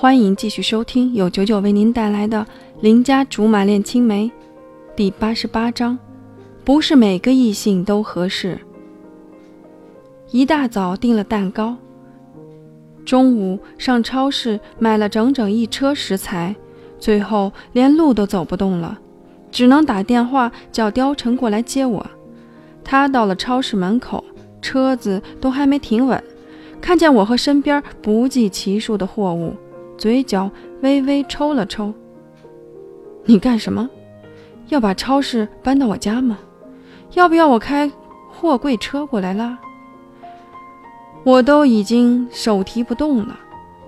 欢迎继续收听由九九为您带来的《邻家竹马恋青梅》第八十八章。不是每个异性都合适。一大早订了蛋糕，中午上超市买了整整一车食材，最后连路都走不动了，只能打电话叫貂蝉过来接我。他到了超市门口，车子都还没停稳，看见我和身边不计其数的货物，嘴角微微抽了抽。你干什么？要把超市搬到我家吗？要不要我开货柜车过来拉？我都已经手提不动了，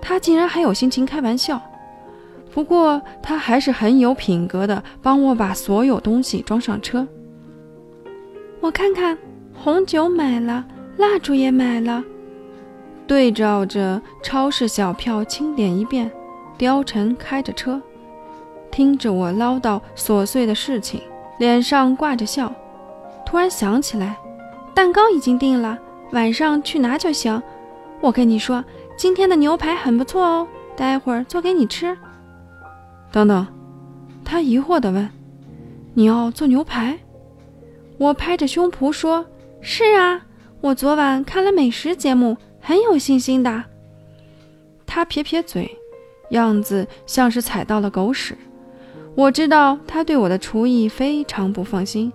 他竟然还有心情开玩笑。不过他还是很有品格的，帮我把所有东西装上车。我看看，红酒买了，蜡烛也买了。对照着超市小票清点一遍，貂蝉开着车，听着我唠叨琐碎的事情，脸上挂着笑。突然想起来，蛋糕已经定了，晚上去拿就行。我跟你说，今天的牛排很不错哦，待会儿做给你吃。等等，他疑惑地问：“你要做牛排？”我拍着胸脯说：“是啊，我昨晚看了美食节目，很有信心的。”他撇撇嘴，样子像是踩到了狗屎。我知道他对我的厨艺非常不放心。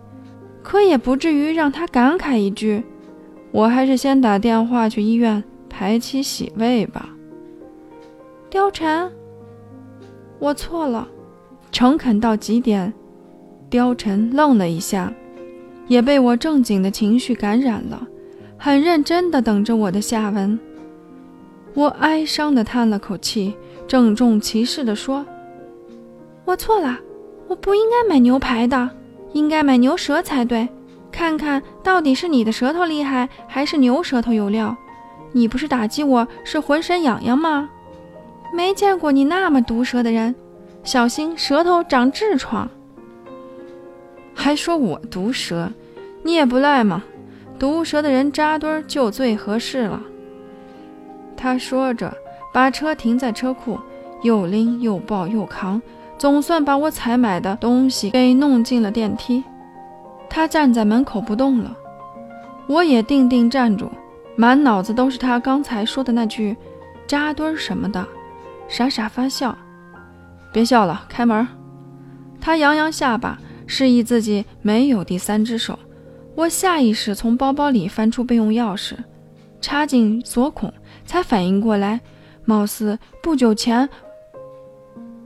可也不至于让他感慨一句：“我还是先打电话去医院排期洗胃吧。”貂蝉，我错了，诚恳到极点。貂蝉愣了一下，也被我正经的情绪感染了，很认真的等着我的下文。我哀伤的叹了口气，郑重其事的说：“我错了，我不应该买牛排的。”应该买牛舌才对，看看到底是你的舌头厉害，还是牛舌头有料？你不是打击我是浑身痒痒吗？没见过你那么毒舌的人，小心舌头长痔疮。还说我毒舌，你也不赖嘛，毒蛇的人扎堆就最合适了。他说着，把车停在车库，又拎又抱又扛。总算把我采买的东西给弄进了电梯。他站在门口不动了，我也定定站住，满脑子都是他刚才说的那句“扎堆儿”什么的，傻傻发笑。别笑了，开门。他扬扬下巴，示意自己没有第三只手。我下意识从包包里翻出备用钥匙，插进锁孔，才反应过来，貌似不久前。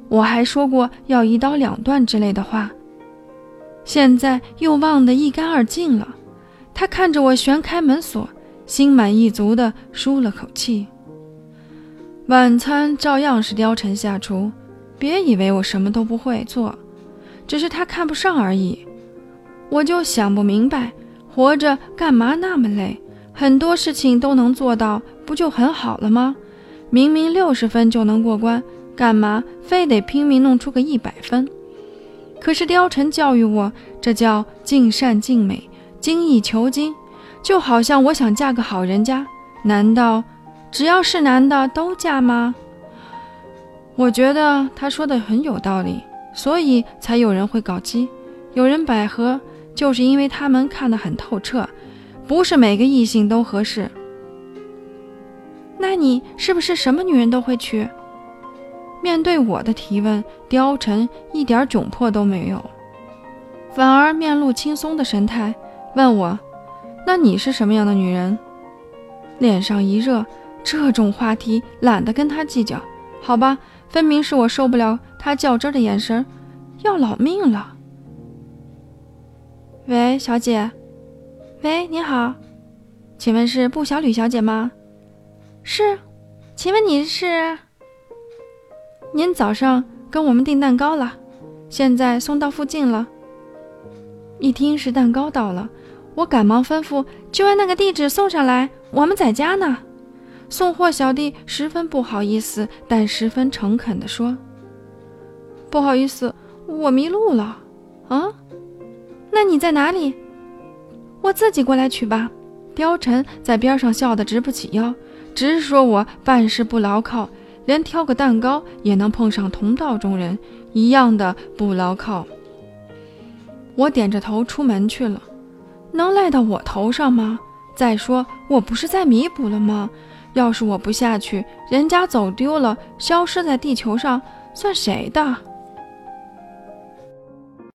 我还说过要一刀两断之类的话，现在又忘得一干二净了。他看着我旋开门锁，心满意足地舒了口气。晚餐照样是貂蝉下厨，别以为我什么都不会做，只是他看不上而已。我就想不明白，活着干嘛那么累？很多事情都能做到，不就很好了吗？明明六十分就能过关。干嘛非得拼命弄出个一百分？可是貂蝉教育我，这叫尽善尽美、精益求精。就好像我想嫁个好人家，难道只要是男的都嫁吗？我觉得他说的很有道理，所以才有人会搞基，有人百合，就是因为他们看得很透彻，不是每个异性都合适。那你是不是什么女人都会娶？面对我的提问，貂蝉一点窘迫都没有，反而面露轻松的神态，问我：“那你是什么样的女人？”脸上一热，这种话题懒得跟他计较。好吧，分明是我受不了他较真的眼神，要老命了。喂，小姐。喂，您好，请问是布小吕小姐吗？是，请问你是？您早上跟我们订蛋糕了，现在送到附近了。一听是蛋糕到了，我赶忙吩咐就按那个地址送上来，我们在家呢。送货小弟十分不好意思，但十分诚恳地说：“不好意思，我迷路了。”啊？那你在哪里？我自己过来取吧。貂蝉在边上笑得直不起腰，直说我办事不牢靠。连挑个蛋糕也能碰上同道中人，一样的不牢靠。我点着头出门去了，能赖到我头上吗？再说我不是在弥补了吗？要是我不下去，人家走丢了，消失在地球上，算谁的？